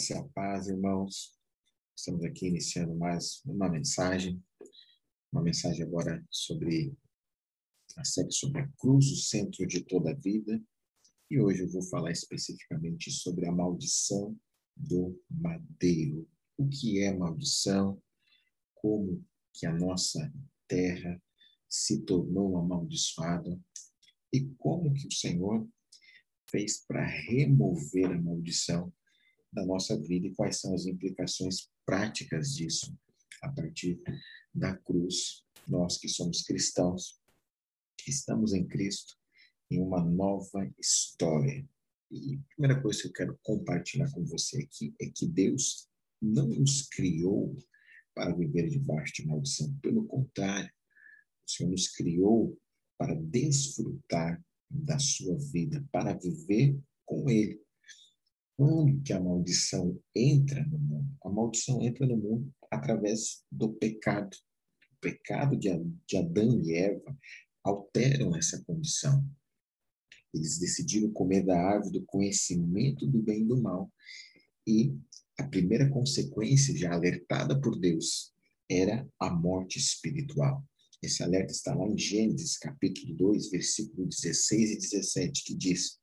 graça e a paz, irmãos. Estamos aqui iniciando mais uma mensagem, uma mensagem agora sobre a série sobre a cruz, o centro de toda a vida. E hoje eu vou falar especificamente sobre a maldição do madeiro. O que é maldição? Como que a nossa terra se tornou amaldiçoada? E como que o Senhor fez para remover a maldição da nossa vida e quais são as implicações práticas disso a partir da cruz. Nós que somos cristãos, estamos em Cristo, em uma nova história. E a primeira coisa que eu quero compartilhar com você aqui é que Deus não nos criou para viver debaixo de maldição. Pelo contrário, o Senhor nos criou para desfrutar da sua vida, para viver com Ele. Quando que a maldição entra no mundo? A maldição entra no mundo através do pecado. O pecado de Adão e Eva alteram essa condição. Eles decidiram comer da árvore do conhecimento do bem e do mal. E a primeira consequência, já alertada por Deus, era a morte espiritual. Esse alerta está lá em Gênesis, capítulo 2, versículo 16 e 17, que diz: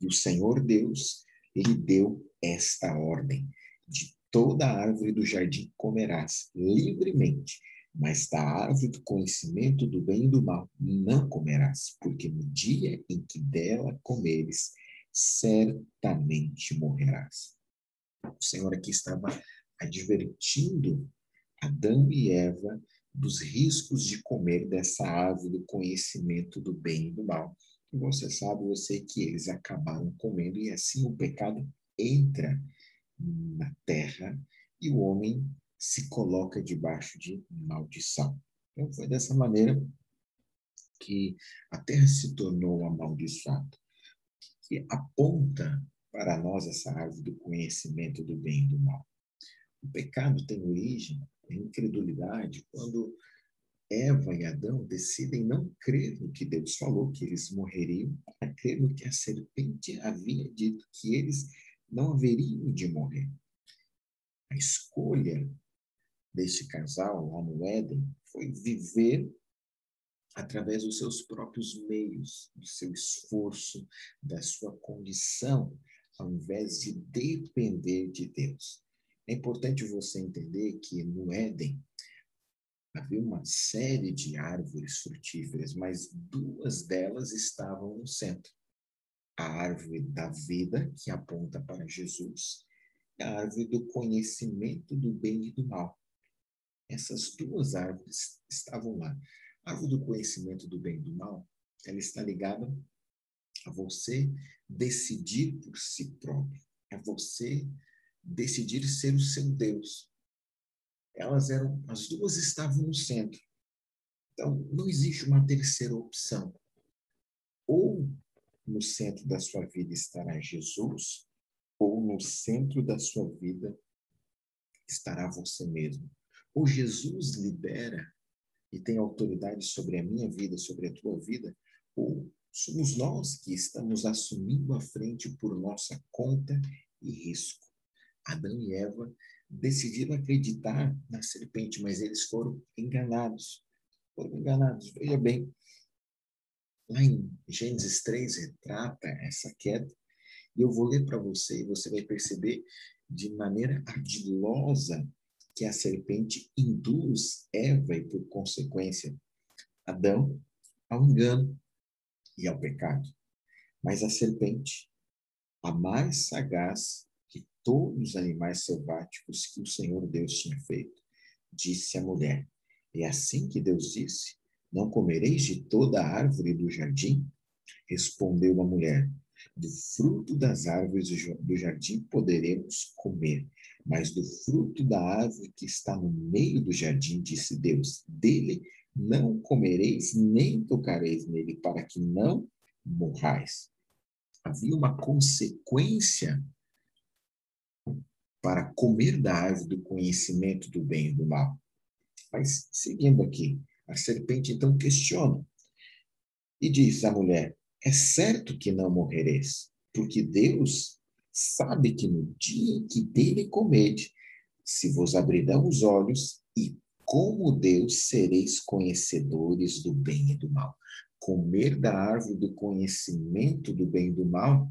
E o Senhor Deus ele deu esta ordem: de toda árvore do jardim comerás livremente, mas da árvore do conhecimento do bem e do mal não comerás, porque no dia em que dela comeres, certamente morrerás. O Senhor aqui estava advertindo Adão e Eva dos riscos de comer dessa árvore do conhecimento do bem e do mal. Você sabe, você que eles acabaram comendo e assim o pecado entra na terra e o homem se coloca debaixo de maldição. Então foi dessa maneira que a terra se tornou amaldiçoada, que aponta para nós essa árvore do conhecimento do bem e do mal. O pecado tem origem em incredulidade quando Eva e Adão decidem não crer no que Deus falou, que eles morreriam, a crer no que a serpente havia dito, que eles não haveriam de morrer. A escolha deste casal lá no Éden foi viver através dos seus próprios meios, do seu esforço, da sua condição, ao invés de depender de Deus. É importante você entender que no Éden, havia uma série de árvores frutíferas, mas duas delas estavam no centro. A árvore da vida, que aponta para Jesus, e a árvore do conhecimento do bem e do mal. Essas duas árvores estavam lá. A árvore do conhecimento do bem e do mal, ela está ligada a você decidir por si próprio, a você decidir ser o seu Deus, elas eram, as duas estavam no centro. Então, não existe uma terceira opção. Ou no centro da sua vida estará Jesus, ou no centro da sua vida estará você mesmo. Ou Jesus lidera e tem autoridade sobre a minha vida, sobre a tua vida, ou somos nós que estamos assumindo a frente por nossa conta e risco. Adão e Eva decidiram acreditar na serpente, mas eles foram enganados. Foram enganados. Veja bem, lá em Gênesis 3 retrata essa queda, e eu vou ler para você, e você vai perceber de maneira ardilosa que a serpente induz Eva e, por consequência, Adão ao engano e ao pecado. Mas a serpente, a mais sagaz todos os animais selváticos que o Senhor Deus tinha feito, disse a mulher: É assim que Deus disse: Não comereis de toda a árvore do jardim? Respondeu a mulher: Do fruto das árvores do jardim poderemos comer, mas do fruto da árvore que está no meio do jardim, disse Deus: Dele não comereis nem tocareis nele, para que não morrais. Havia uma consequência para comer da árvore do conhecimento do bem e do mal. Mas, seguindo aqui, a serpente então questiona e diz à mulher: É certo que não morrereis, porque Deus sabe que no dia que dele comede, se vos abrirão os olhos, e como Deus sereis conhecedores do bem e do mal. Comer da árvore do conhecimento do bem e do mal,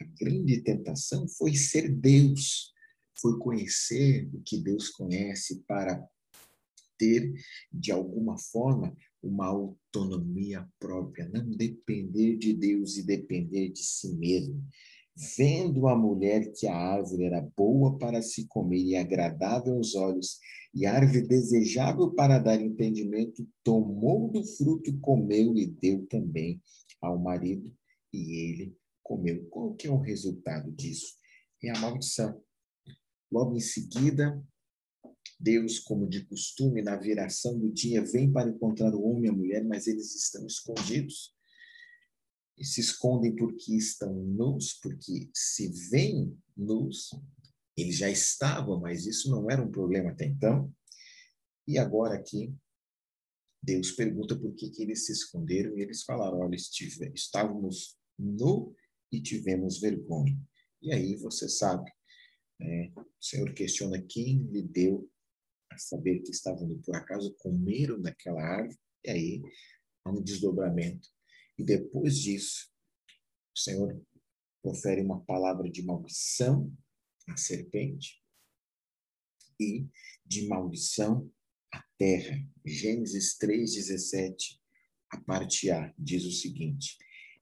a grande tentação foi ser Deus, foi conhecer o que Deus conhece para ter, de alguma forma, uma autonomia própria, não depender de Deus e depender de si mesmo. Vendo a mulher que a árvore era boa para se comer e agradável aos olhos, e árvore desejável para dar entendimento, tomou do fruto, comeu e deu também ao marido, e ele comeu. Qual que é o resultado disso? É a maldição. Logo em seguida, Deus, como de costume, na viração do dia, vem para encontrar o homem e a mulher, mas eles estão escondidos. E se escondem porque estão nus, porque se veem nus, eles já estavam, mas isso não era um problema até então. E agora aqui, Deus pergunta por que, que eles se esconderam e eles falaram: olha, estive, estávamos nu e tivemos vergonha. E aí você sabe, né? o Senhor questiona quem lhe deu a saber que estavam por acaso comeram daquela árvore, e aí há um desdobramento. E depois disso, o Senhor profere uma palavra de maldição à serpente e de maldição à terra. Gênesis 3:17, a parte A, diz o seguinte: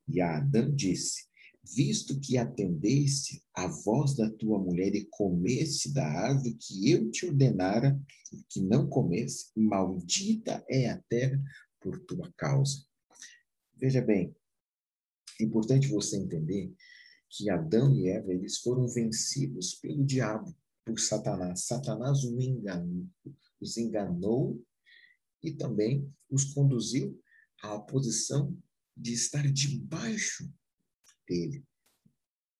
E Adão disse: visto que atendeste à voz da tua mulher e comesse da árvore que eu te ordenara que não comesse, maldita é a terra por tua causa. Veja bem, é importante você entender que Adão e Eva eles foram vencidos pelo diabo, por Satanás. Satanás os enganou, os enganou e também os conduziu à posição de estar debaixo dele.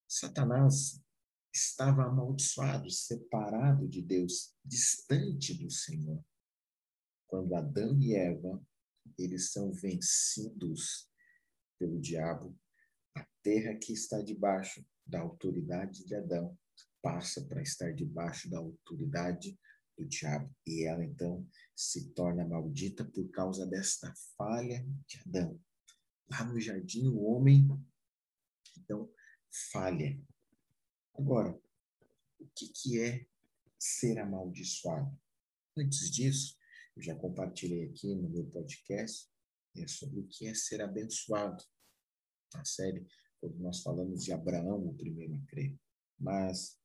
Satanás estava amaldiçoado, separado de Deus, distante do Senhor. Quando Adão e Eva, eles são vencidos pelo diabo, a terra que está debaixo da autoridade de Adão passa para estar debaixo da autoridade do diabo. E ela então se torna maldita por causa desta falha de Adão. Lá no jardim, o homem então, falha. Agora, o que, que é ser amaldiçoado? Antes disso, eu já compartilhei aqui no meu podcast é sobre o que é ser abençoado. Na série, quando nós falamos de Abraão, o primeiro a crer. Mas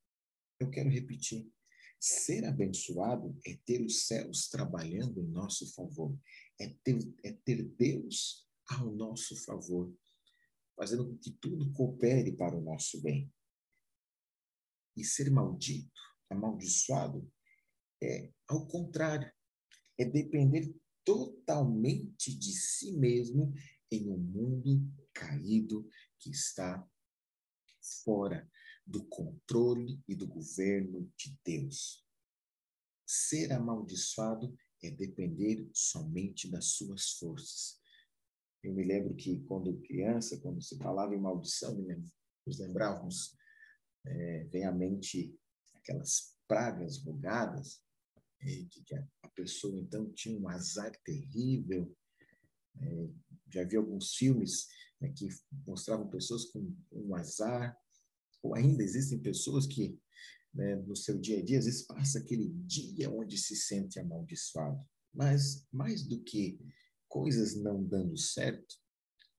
eu quero repetir. Ser abençoado é ter os céus trabalhando em nosso favor, é ter, é ter Deus ao nosso favor fazendo com que tudo coopere para o nosso bem. E ser maldito, amaldiçoado, é ao contrário, é depender totalmente de si mesmo em um mundo caído que está fora do controle e do governo de Deus. Ser amaldiçoado é depender somente das suas forças, eu me lembro que quando criança, quando se falava em maldição, nos lembrávamos, é, vem à mente aquelas pragas rogadas, é, de que a pessoa então tinha um azar terrível. É, já vi alguns filmes né, que mostravam pessoas com um azar, ou ainda existem pessoas que né, no seu dia a dia, às vezes passa aquele dia onde se sente amaldiçoado. Mas mais do que coisas não dando certo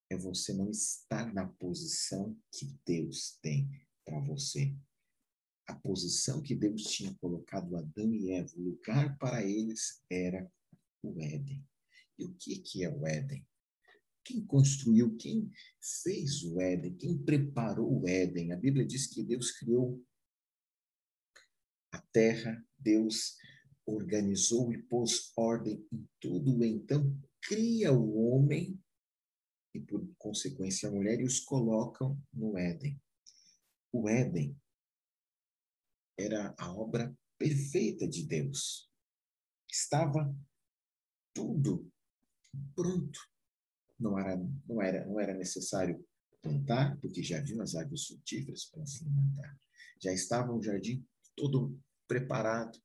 é você não estar na posição que Deus tem para você. A posição que Deus tinha colocado Adão e Eva, o lugar para eles era o Éden. E o que, que é o Éden? Quem construiu, quem fez o Éden, quem preparou o Éden? A Bíblia diz que Deus criou a terra, Deus organizou e pôs ordem em tudo. Então, cria o homem e, por consequência, a mulher e os colocam no Éden. O Éden era a obra perfeita de Deus. Estava tudo pronto. Não era, não era, não era necessário plantar, porque já haviam as árvores frutíferas para se alimentar. Já estava o jardim todo preparado.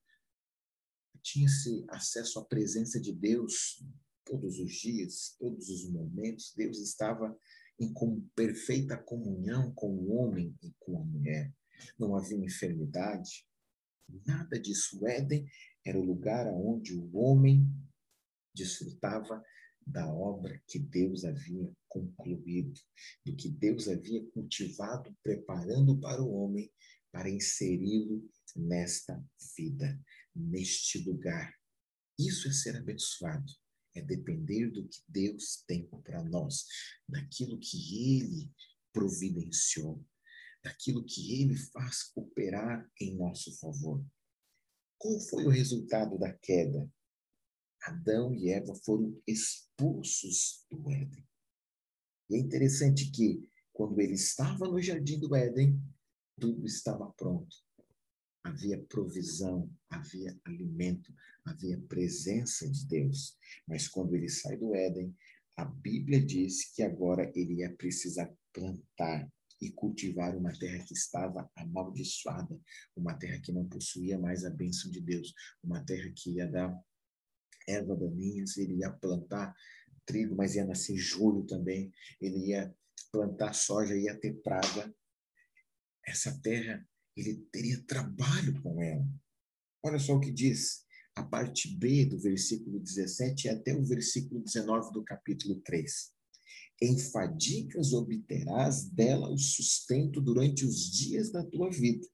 Tinha-se acesso à presença de Deus todos os dias, todos os momentos. Deus estava em perfeita comunhão com o homem e com a mulher. Não havia enfermidade, nada disso. O Éden era o lugar onde o homem desfrutava da obra que Deus havia concluído, do que Deus havia cultivado, preparando para o homem para inseri-lo nesta vida, neste lugar. Isso é ser abençoado, é depender do que Deus tem para nós, daquilo que Ele providenciou, daquilo que Ele faz cooperar em nosso favor. Qual foi o resultado da queda? Adão e Eva foram expulsos do Éden. E é interessante que, quando ele estava no jardim do Éden, tudo estava pronto. Havia provisão, havia alimento, havia presença de Deus. Mas quando ele sai do Éden, a Bíblia diz que agora ele ia precisar plantar e cultivar uma terra que estava amaldiçoada, uma terra que não possuía mais a bênção de Deus, uma terra que ia dar erva daninhas, ele ia plantar trigo, mas ia nascer joio também, ele ia plantar soja, ia ter praga. Essa terra, ele teria trabalho com ela. Olha só o que diz a parte B do versículo 17 até o versículo 19 do capítulo 3. Em fadigas obterás dela o sustento durante os dias da tua vida.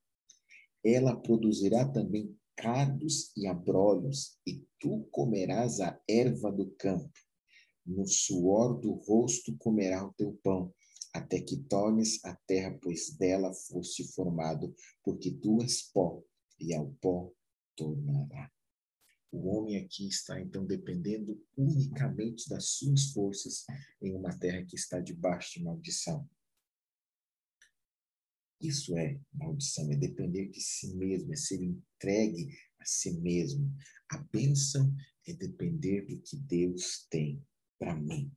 Ela produzirá também cardos e abrolhos, e tu comerás a erva do campo. No suor do rosto comerá o teu pão, até que tornes a terra, pois dela foste formado, porque tu és pó, e ao pó tornará. O homem aqui está então dependendo unicamente das suas forças em uma terra que está debaixo de maldição. Isso é maldição, é depender de si mesmo, é ser entregue a si mesmo. A bênção é depender do que Deus tem para mim.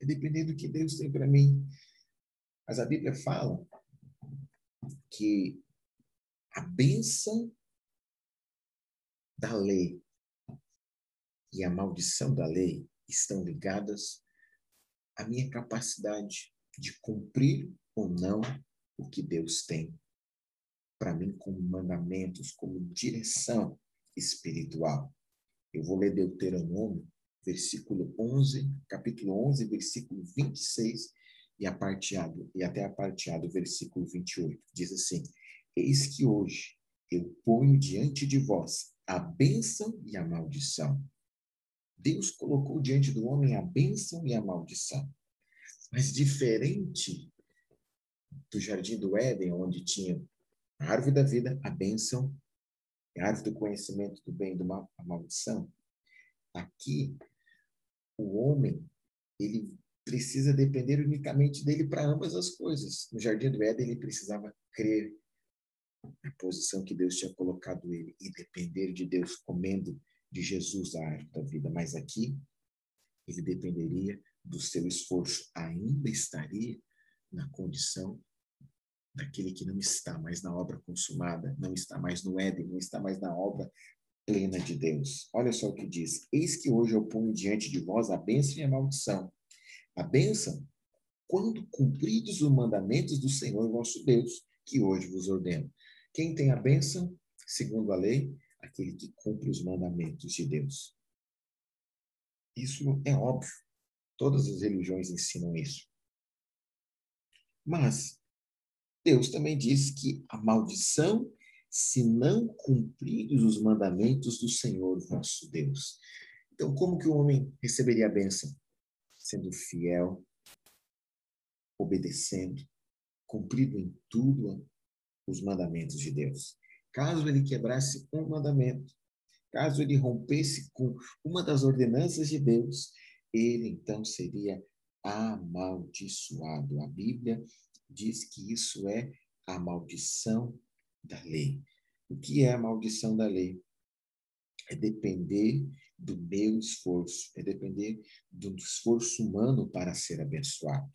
É depender do que Deus tem para mim. Mas a Bíblia fala que a bênção da lei e a maldição da lei estão ligadas à minha capacidade de cumprir ou não o que Deus tem para mim como mandamentos, como direção espiritual. Eu vou ler Deuteronômio, versículo 11, capítulo 11, versículo 26 e a parte A, e até a parte A do versículo 28. Diz assim: Eis que hoje eu ponho diante de vós a bênção e a maldição. Deus colocou diante do homem a bênção e a maldição. Mas diferente do jardim do Éden, onde tinha a árvore da vida, a bênção, a árvore do conhecimento do bem e do mal, a maldição. Aqui, o homem, ele precisa depender unicamente dele para ambas as coisas. No jardim do Éden, ele precisava crer na posição que Deus tinha colocado ele e depender de Deus comendo de Jesus a árvore da vida. Mas aqui, ele dependeria do seu esforço, ainda estaria na condição daquele que não está mais na obra consumada, não está mais no Éden, não está mais na obra plena de Deus. Olha só o que diz: Eis que hoje eu ponho diante de vós a bênção e a maldição. A bênção, quando cumpridos os mandamentos do Senhor vosso Deus, que hoje vos ordeno. Quem tem a bênção, segundo a lei, aquele que cumpre os mandamentos de Deus. Isso é óbvio. Todas as religiões ensinam isso. Mas Deus também diz que a maldição se não cumpridos os mandamentos do Senhor nosso Deus. Então, como que o homem receberia a bênção? Sendo fiel, obedecendo, cumprido em tudo os mandamentos de Deus. Caso ele quebrasse um mandamento, caso ele rompesse com uma das ordenanças de Deus, ele então seria amaldiçoado. A Bíblia diz que isso é a maldição da lei. O que é a maldição da lei? É depender do meu esforço, é depender do esforço humano para ser abençoado.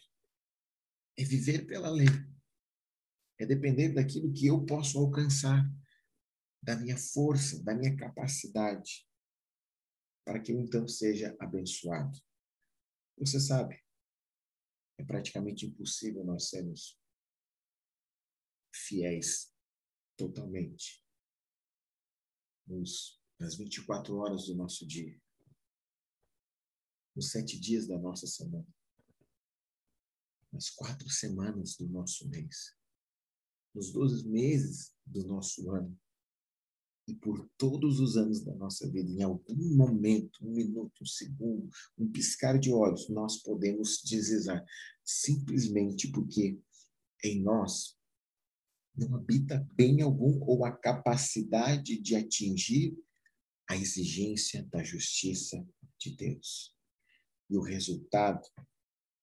É viver pela lei. É depender daquilo que eu posso alcançar, da minha força, da minha capacidade, para que eu então seja abençoado. Você sabe, é praticamente impossível nós sermos fiéis totalmente. Nos, nas 24 horas do nosso dia, nos sete dias da nossa semana, nas quatro semanas do nosso mês, nos 12 meses do nosso ano. E por todos os anos da nossa vida, em algum momento, um minuto, um segundo, um piscar de olhos, nós podemos deslizar. Simplesmente porque em nós não habita bem algum ou a capacidade de atingir a exigência da justiça de Deus. E o resultado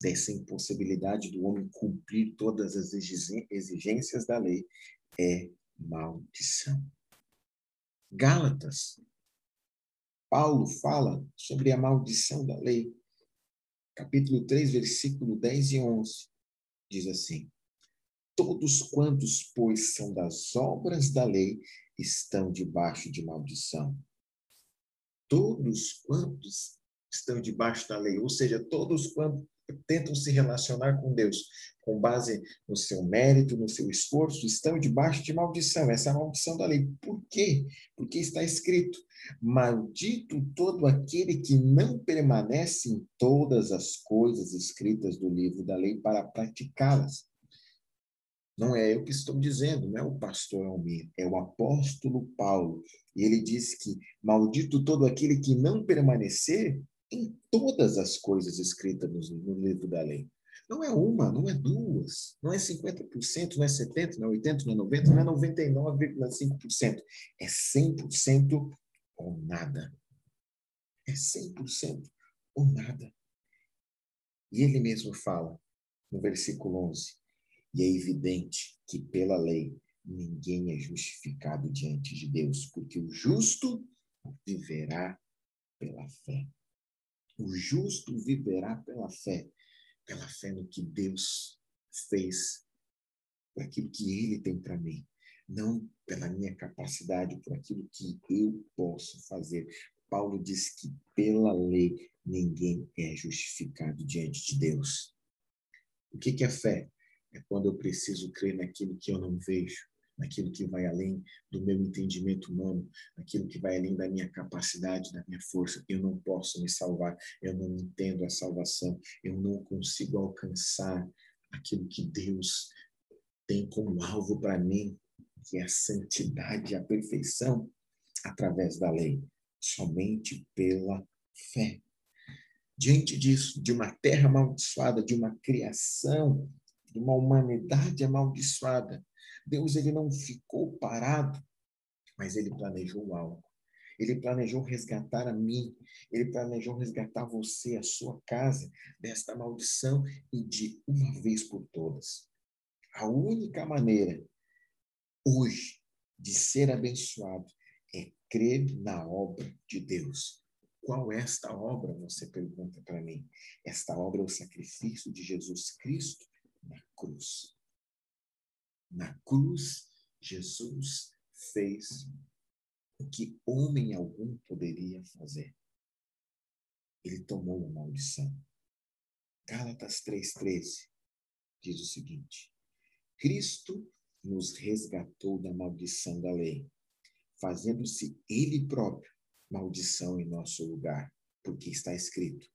dessa impossibilidade do homem cumprir todas as exigências da lei é maldição. Gálatas, Paulo fala sobre a maldição da lei. Capítulo 3, versículo 10 e 11. Diz assim: Todos quantos, pois, são das obras da lei, estão debaixo de maldição. Todos quantos estão debaixo da lei, ou seja, todos quantos tentam se relacionar com Deus com base no seu mérito, no seu esforço, estão debaixo de maldição. Essa é a maldição da lei. Por quê? Porque está escrito: Maldito todo aquele que não permanece em todas as coisas escritas do livro da lei para praticá-las. Não é eu que estou dizendo, não é o pastor Almir, é o apóstolo Paulo. E ele diz que maldito todo aquele que não permanecer em todas as coisas escritas no, livro da lei. Não é uma, não é duas, não é 50%, não é 70%, não é 80%, não é 90%, não é 99,5%. É 100% ou nada. É 100% ou nada. E ele mesmo fala no versículo 11: e é evidente que pela lei ninguém é justificado diante de Deus, porque o justo viverá pela fé. O justo viverá pela fé, pela fé no que Deus fez, por aquilo que Ele tem para mim, não pela minha capacidade, por aquilo que eu posso fazer. Paulo diz que pela lei ninguém é justificado diante de Deus. O que, é fé? É quando eu preciso crer naquilo que eu não vejo, naquilo que vai além do meu entendimento humano, naquilo que vai além da minha capacidade, da minha força. Eu não posso me salvar, eu não entendo a salvação, eu não consigo alcançar aquilo que Deus tem como alvo para mim, que é a santidade a perfeição através da lei, somente pela fé. Diante disso, de uma terra amaldiçoada, de uma criação de uma humanidade amaldiçoada. Deus ele não ficou parado, mas ele planejou algo. Ele planejou resgatar a mim, ele planejou resgatar você, a sua casa, desta maldição e de uma vez por todas. A única maneira hoje de ser abençoado é crer na obra de Deus. Qual é esta obra? Você pergunta para mim. Esta obra é o sacrifício de Jesus Cristo na cruz. Na cruz, Jesus fez o que homem algum poderia fazer. Ele tomou a maldição. Gálatas 3,13 diz o seguinte: Cristo nos resgatou da maldição da lei, fazendo-se Ele próprio maldição em nosso lugar, porque está escrito: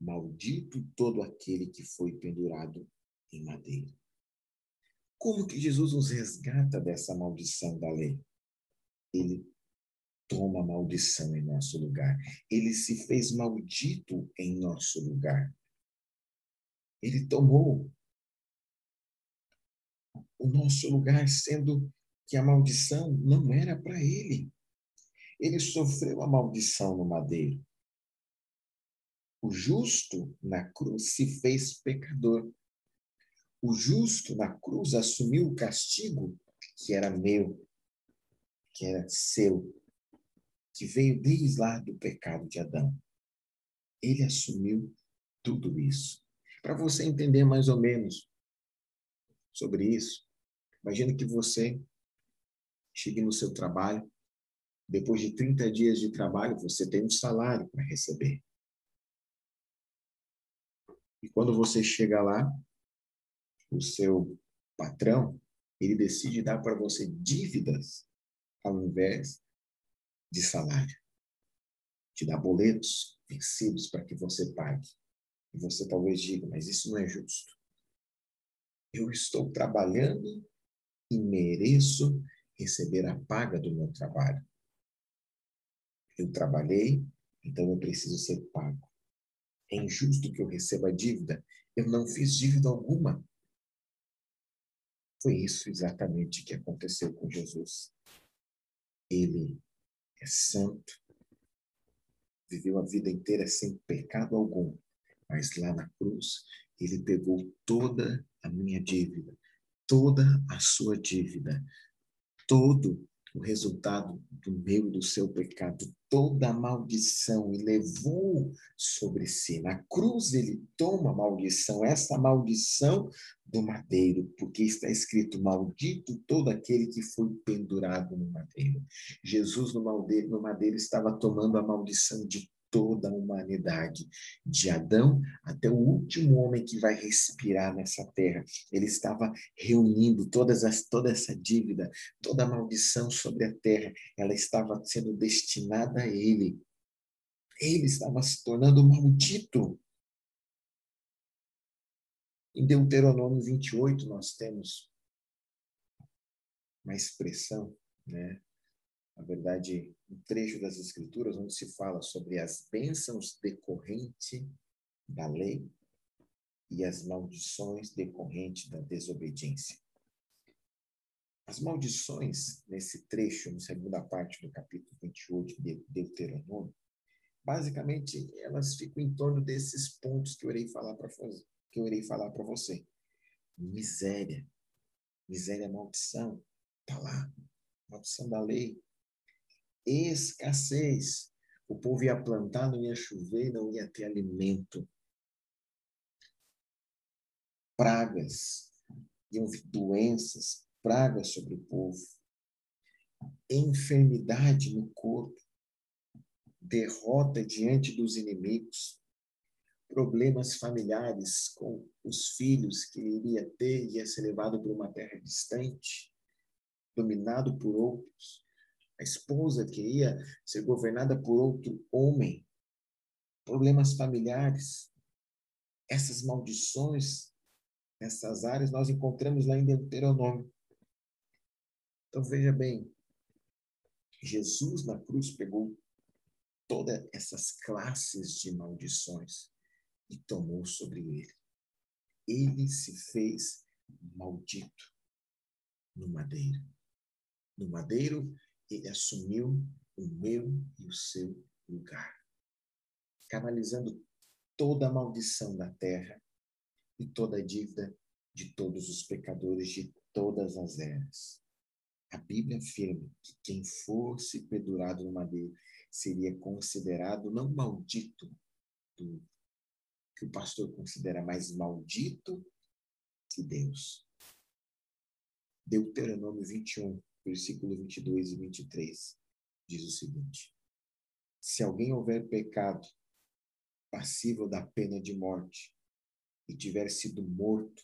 Maldito todo aquele que foi pendurado em madeira. Como que Jesus nos resgata dessa maldição da lei? Ele toma a maldição em nosso lugar. Ele se fez maldito em nosso lugar. Ele tomou o nosso lugar, sendo que a maldição não era para ele. Ele sofreu a maldição no madeiro. O justo na cruz se fez pecador o justo na cruz assumiu o castigo que era meu, que era seu, que veio desde lá do pecado de Adão. Ele assumiu tudo isso. Para você entender mais ou menos sobre isso. Imagina que você chegue no seu trabalho, depois de 30 dias de trabalho, você tem um salário para receber. E quando você chega lá, o seu patrão, ele decide dar para você dívidas ao invés de salário. Te dá boletos vencidos para que você pague. E você talvez diga, mas isso não é justo. Eu estou trabalhando e mereço receber a paga do meu trabalho. Eu trabalhei, então eu preciso ser pago. É injusto que eu receba dívida. Eu não fiz dívida alguma. Foi isso exatamente que aconteceu com Jesus. Ele é santo, viveu a vida inteira sem pecado algum, mas lá na cruz ele pegou toda a minha dívida, toda a sua dívida, todo o resultado do meu e do seu pecado, toda a maldição e levou sobre si. Na cruz ele toma a maldição, essa maldição do madeiro, porque está escrito: Maldito todo aquele que foi pendurado no madeiro. Jesus no madeiro, no madeiro estava tomando a maldição de toda a humanidade, de Adão até o último homem que vai respirar nessa terra. Ele estava reunindo todas as, toda essa dívida, toda a maldição sobre a terra, ela estava sendo destinada a ele. Ele estava se tornando maldito. Em Deuteronômio 28, nós temos uma expressão, né? Na verdade, um trecho das Escrituras onde se fala sobre as bênçãos decorrentes da lei e as maldições decorrentes da desobediência. As maldições, nesse trecho, na segunda parte do capítulo 28 de Deuteronômio, basicamente elas ficam em torno desses pontos que eu irei falar para que eu irei falar para você. Miséria, miséria, maldição, tá lá, maldição da lei, escassez. O povo ia plantar, não ia chover, não ia ter alimento. Pragas, iam doenças, pragas sobre o povo. Enfermidade no corpo, derrota diante dos inimigos, problemas familiares com os filhos que iria ter, ia ser levado para uma terra distante, dominado por outros, a esposa que ia ser governada por outro homem, problemas familiares, essas maldições nessas áreas nós encontramos lá em Deuteronômio. Então veja bem, Jesus na cruz pegou todas essas classes de maldições e tomou sobre ele. Ele se fez maldito no madeiro. No madeiro, ele assumiu o meu e o seu lugar, canalizando toda a maldição da terra e toda a dívida de todos os pecadores de todas as eras. A Bíblia afirma que quem fosse pendurado no madeiro seria considerado não maldito, do, que o pastor considera mais maldito que Deus. Deuteronômio 21, versículo 22 e 23, diz o seguinte: Se alguém houver pecado passível da pena de morte e tiver sido morto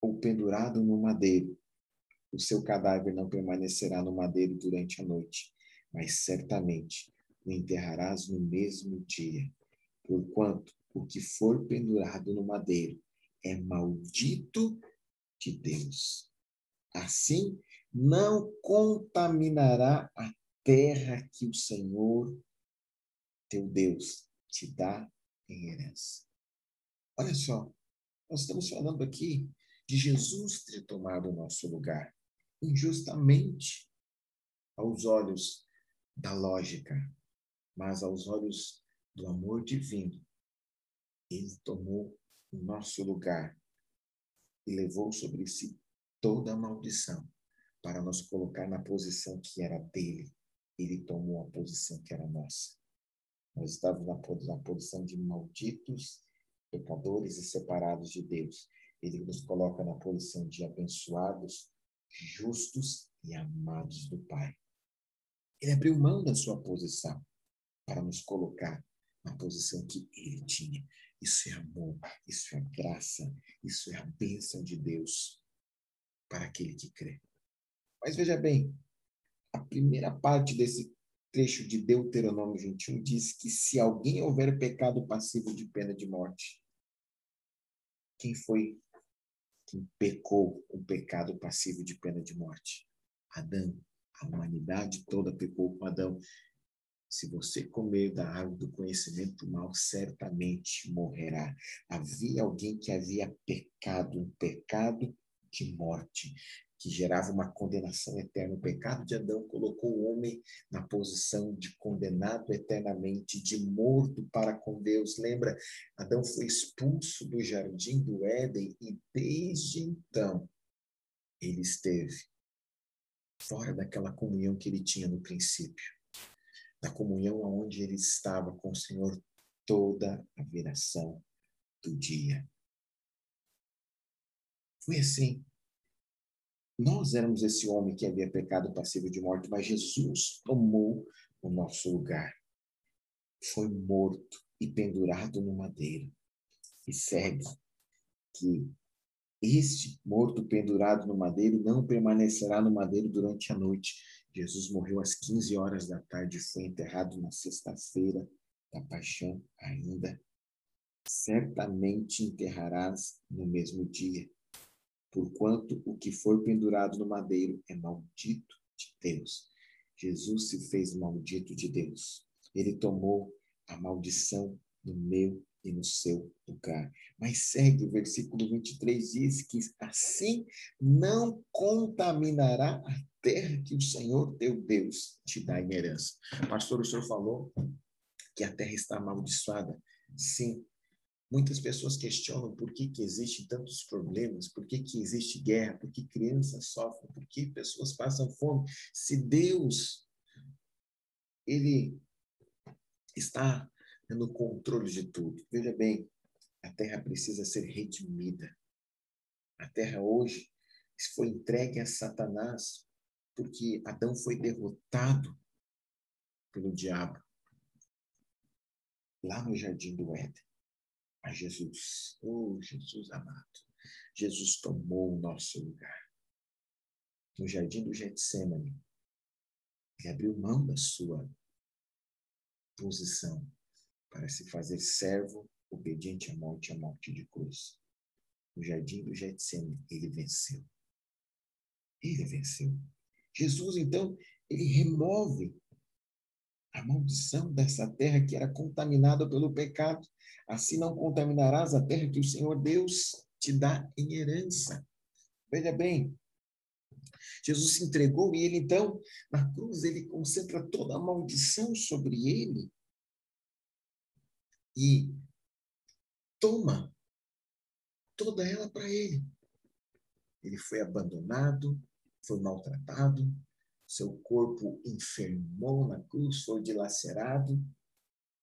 ou pendurado no madeiro, o seu cadáver não permanecerá no madeiro durante a noite, mas certamente o enterrarás no mesmo dia, porquanto o que for pendurado no madeiro é maldito de Deus. Assim, não contaminará a terra que o Senhor, teu Deus, te dá em herança. Olha só, nós estamos falando aqui de Jesus ter tomado o nosso lugar, injustamente, aos olhos da lógica, mas aos olhos do amor divino. Ele tomou o nosso lugar e levou sobre si toda a maldição para nos colocar na posição que era dele. Ele tomou a posição que era nossa. Nós estávamos na posição de malditos, pecadores e separados de Deus. Ele nos coloca na posição de abençoados, justos e amados do Pai. Ele abriu mão da sua posição para nos colocar na posição que ele tinha. Isso é amor, isso é graça, isso é a bênção de Deus para aquele que crê. Mas veja bem, a primeira parte desse trecho de Deuteronômio 21 diz que se alguém houver pecado passivo de pena de morte, quem foi quem pecou o pecado passivo de pena de morte? Adão. A humanidade toda pecou com Adão. Se você comer da árvore do conhecimento do mal, certamente morrerá. Havia alguém que havia pecado, um pecado de morte, que gerava uma condenação eterna. O pecado de Adão colocou o homem na posição de condenado eternamente, de morto para com Deus. Lembra? Adão foi expulso do jardim do Éden e desde então ele esteve fora daquela comunhão que ele tinha no princípio, da comunhão onde ele estava com o Senhor toda a viração do dia. Foi assim. Nós éramos esse homem que havia pecado passivo de morte, mas Jesus tomou o nosso lugar. Foi morto e pendurado no madeiro. E segue que este morto pendurado no madeiro não permanecerá no madeiro durante a noite. Jesus morreu às 15 horas da tarde e foi enterrado na sexta-feira da paixão ainda. Certamente enterrarás no mesmo dia, porquanto o que for pendurado no madeiro é maldito de Deus. Jesus se fez maldito de Deus. Ele tomou a maldição no meu e no seu lugar. Mas segue o versículo 23, diz que assim não contaminará a terra que o Senhor teu Deus te dá em herança. Pastor, o senhor falou que a terra está amaldiçoada. Sim. Muitas pessoas questionam por que, que existem tantos problemas, por que, que existe guerra, por que crianças sofrem, por que pessoas passam fome. Se Deus, Ele está no controle de tudo. Veja bem, a terra precisa ser redimida. A terra hoje foi entregue a Satanás porque Adão foi derrotado pelo diabo lá no jardim do Éden. A Jesus, oh Jesus amado, Jesus tomou o nosso lugar. No jardim do Getsemane, ele abriu mão da sua posição para se fazer servo obediente à morte, à morte de cruz. No jardim do Getsemane, ele venceu. Ele venceu. Jesus, então, ele remove a maldição dessa terra que era contaminada pelo pecado. Assim não contaminarás a terra que o Senhor Deus te dá em herança. Veja bem, Jesus se entregou e ele então, na cruz, ele concentra toda a maldição sobre ele e toma toda ela para ele. Ele foi abandonado, foi maltratado, seu corpo enfermou na cruz, foi dilacerado.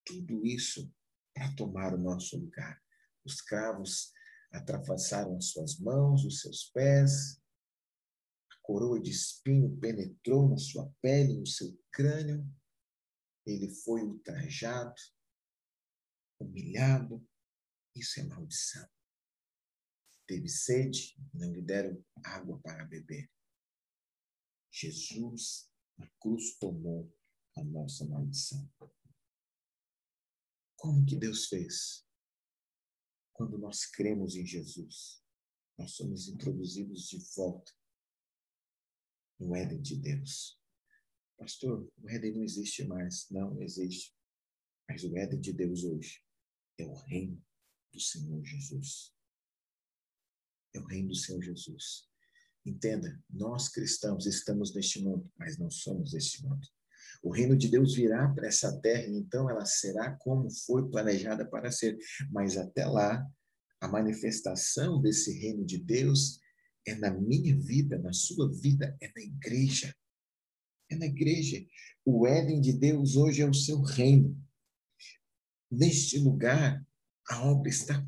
Tudo isso para tomar o nosso lugar. Os cravos atrapassaram as suas mãos, os seus pés, a coroa de espinho penetrou na sua pele, no seu crânio. Ele foi ultrajado, humilhado, isso é maldição. Teve sede, não lhe deram água para beber. Jesus, na cruz, tomou a nossa maldição. Como que Deus fez? Quando nós cremos em Jesus, nós somos introduzidos de volta no Éden de Deus. Pastor, o Éden não existe mais. Não existe. Mas o Éden de Deus hoje é o reino do Senhor Jesus. É o reino do Senhor Jesus. Entenda, nós cristãos estamos neste mundo, mas não somos este mundo. O reino de Deus virá para essa terra, então ela será como foi planejada para ser. Mas até lá, a manifestação desse reino de Deus é na minha vida, na sua vida, é na igreja. É na igreja. O Éden de Deus hoje é o seu reino. Neste lugar, a obra está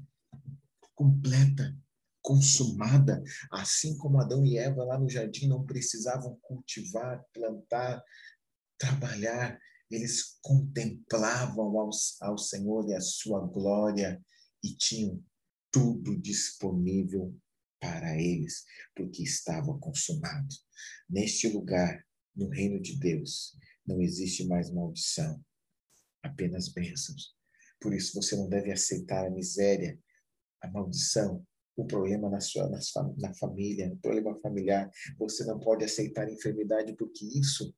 completa. consumada, assim como Adão e Eva lá no jardim não precisavam cultivar, plantar, trabalhar, eles contemplavam ao, ao Senhor e a sua glória e tinham tudo disponível para eles, porque estava consumado. Neste lugar, no reino de Deus, não existe mais maldição, apenas bênçãos. Por isso você não deve aceitar a miséria, a maldição, o problema na sua na, sua, na família, o problema familiar. Você não pode aceitar a enfermidade porque isso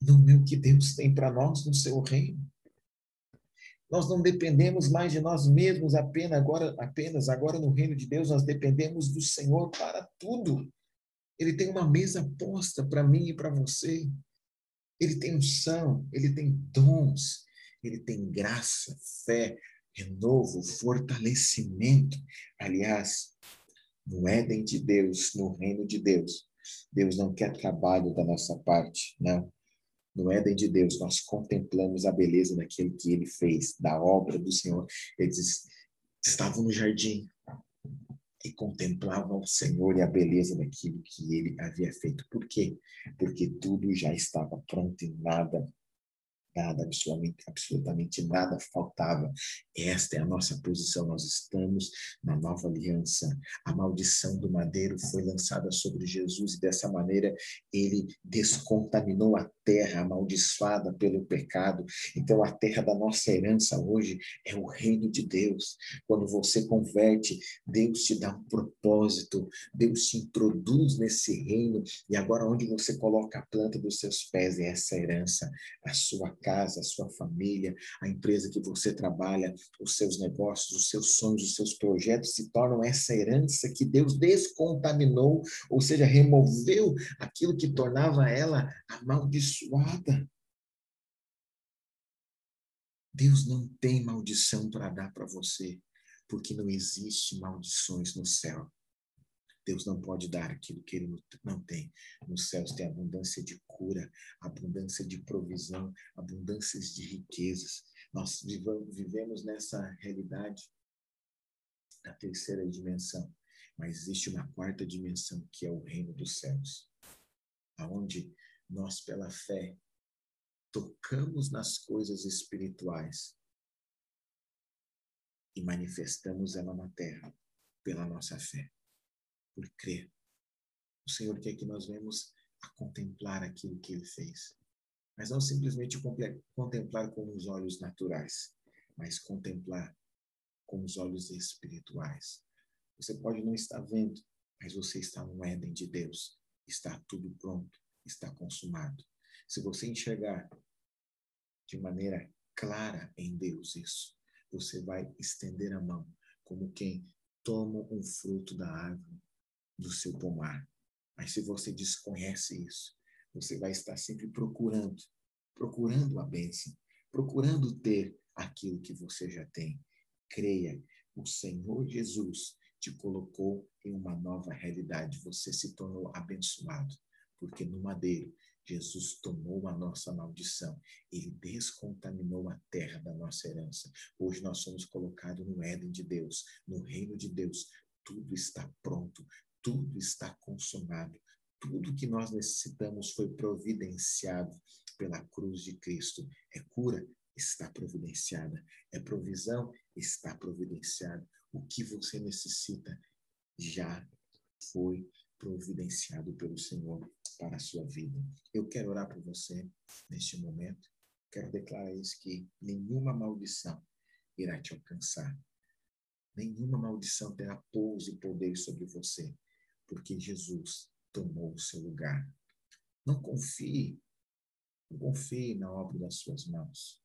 não é o que Deus tem para nós no seu reino. Nós não dependemos mais de nós mesmos apenas agora, apenas agora no reino de Deus, nós dependemos do Senhor para tudo. Ele tem uma mesa posta para mim e para você. Ele tem unção, ele tem dons, ele tem graça, fé, renovo, fortalecimento. Aliás, no Éden de Deus, no reino de Deus, Deus não quer trabalho da nossa parte, não. No Éden de Deus, nós contemplamos a beleza daquele que ele fez, da obra do Senhor. Eles estavam no jardim e contemplavam o Senhor e a beleza daquilo que ele havia feito. Por quê? Porque tudo já estava pronto e nada nada, absolutamente, absolutamente nada faltava. Esta é a nossa posição. Nós estamos na nova aliança. A maldição do madeiro foi lançada sobre Jesus e dessa maneira ele descontaminou a terra amaldiçoada pelo pecado. Então a terra da nossa herança hoje é o reino de Deus. Quando você converte, Deus te dá um propósito, Deus te introduz nesse reino e agora onde você coloca a planta dos seus pés é essa herança, a sua casa, a sua família, a empresa que você trabalha, os seus negócios, os seus sonhos, os seus projetos se tornam essa herança que Deus descontaminou, ou seja, removeu aquilo que tornava ela amaldiçoada. Deus não tem maldição para dar para você, porque não existe maldições no céu. Deus não pode dar aquilo que ele não tem. Nos céus tem abundância de cura, abundância de provisão, abundâncias de riquezas. Nós vivemos nessa realidade da terceira dimensão, mas existe uma quarta dimensão que é o reino dos céus, aonde nós pela fé tocamos nas coisas espirituais e manifestamos ela na terra pela nossa fé por crer. O Senhor quer que nós venhamos a contemplar aquilo que Ele fez. Mas não simplesmente contemplar com os olhos naturais, mas contemplar com os olhos espirituais. Você pode não estar vendo, mas você está no Éden de Deus. Está tudo pronto, está consumado. Se você enxergar de maneira clara em Deus isso, você vai estender a mão como quem toma um fruto da árvore do seu pomar. Mas se você desconhece isso, você vai estar sempre procurando, procurando a bênção, procurando ter aquilo que você já tem. Creia, o Senhor Jesus te colocou em uma nova realidade. Você se tornou abençoado, porque no madeiro Jesus tomou a nossa maldição, ele descontaminou a terra da nossa herança. Hoje nós somos colocados no Éden de Deus, no reino de Deus. Tudo está pronto tudo está consumado. Tudo que nós necessitamos foi providenciado pela cruz de Cristo. É cura? Está providenciada. É provisão? Está providenciada. O que você necessita já foi providenciado pelo Senhor para a sua vida. Eu quero orar por você neste momento. Quero declarar isso que nenhuma maldição irá te alcançar. Nenhuma maldição terá pouso e poder sobre você porque Jesus tomou o seu lugar. Não confie, não confie na obra das suas mãos.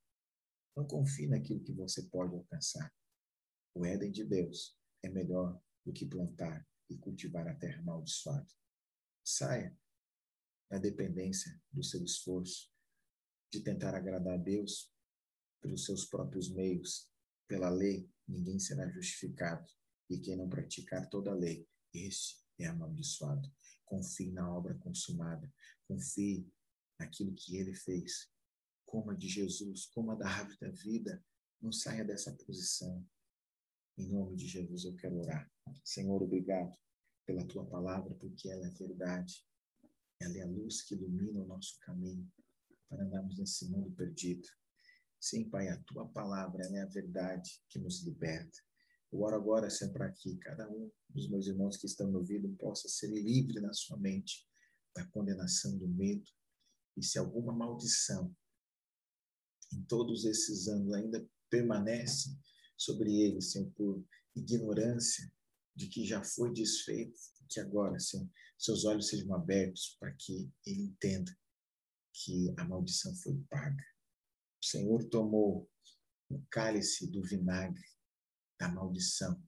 Não confie naquilo que você pode alcançar. O Éden de Deus é melhor do que plantar e cultivar a terra amaldiçoada. Saia da dependência do seu esforço, de tentar agradar a Deus pelos seus próprios meios. Pela lei, ninguém será justificado. E quem não praticar toda a lei, este é amaldiçoado. Confie na obra consumada. Confie naquilo que ele fez. Coma de Jesus, coma da árvore da vida. Não saia dessa posição. Em nome de Jesus eu quero orar. Senhor, obrigado pela tua palavra, porque ela é verdade. Ela é a luz que ilumina o nosso caminho para andarmos nesse mundo perdido. Sim, Pai, a tua palavra é a verdade que nos liberta. Eu oro agora, Senhor, para que cada um dos meus irmãos que estão no ouvido possa ser livre na sua mente da condenação do medo. E se alguma maldição em todos esses anos ainda permanece sobre ele, Senhor, por ignorância de que já foi desfeito, que agora, Senhor, seus olhos sejam abertos para que ele entenda que a maldição foi paga. O Senhor tomou o cálice do vinagre da maldição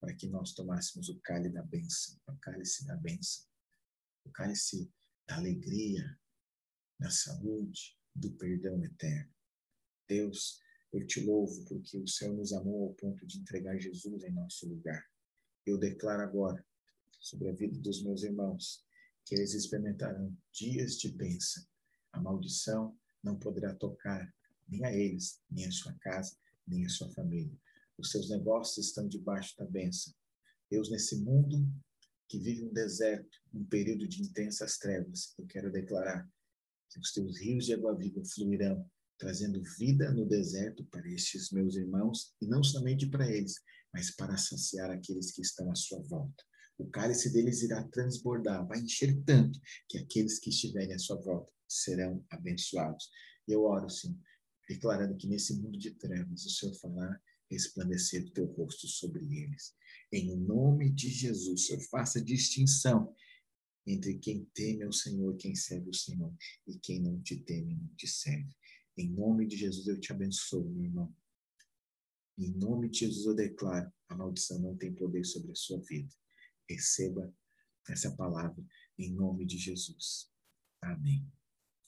para que nós tomássemos o cálice da bênção, o cálice da bênção, o cálice da alegria, da saúde, do perdão eterno. Deus, eu te louvo porque o Senhor nos amou ao ponto de entregar Jesus em nosso lugar. Eu declaro agora sobre a vida dos meus irmãos que eles experimentarão dias de bênção. A maldição não poderá tocar nem a eles, nem a sua casa, nem a sua família. Os seus negócios estão debaixo da bênção. Deus, nesse mundo que vive um deserto, um período de intensas trevas, eu quero declarar que os teus rios de água viva fluirão, trazendo vida no deserto para estes meus irmãos, e não somente para eles, mas para saciar aqueles que estão à sua volta. O cálice deles irá transbordar, vai encher tanto que aqueles que estiverem à sua volta serão abençoados. Eu oro, sim, declarando que nesse mundo de trevas o Senhor falar resplandecer o teu rosto sobre eles. Em nome de Jesus, Senhor, faça distinção entre quem teme ao Senhor, quem serve o Senhor, e quem não te teme, não te serve. Em nome de Jesus, eu te abençoo, meu irmão. Em nome de Jesus eu declaro: a maldição não tem poder sobre a sua vida. Receba essa palavra em nome de Jesus. Amém.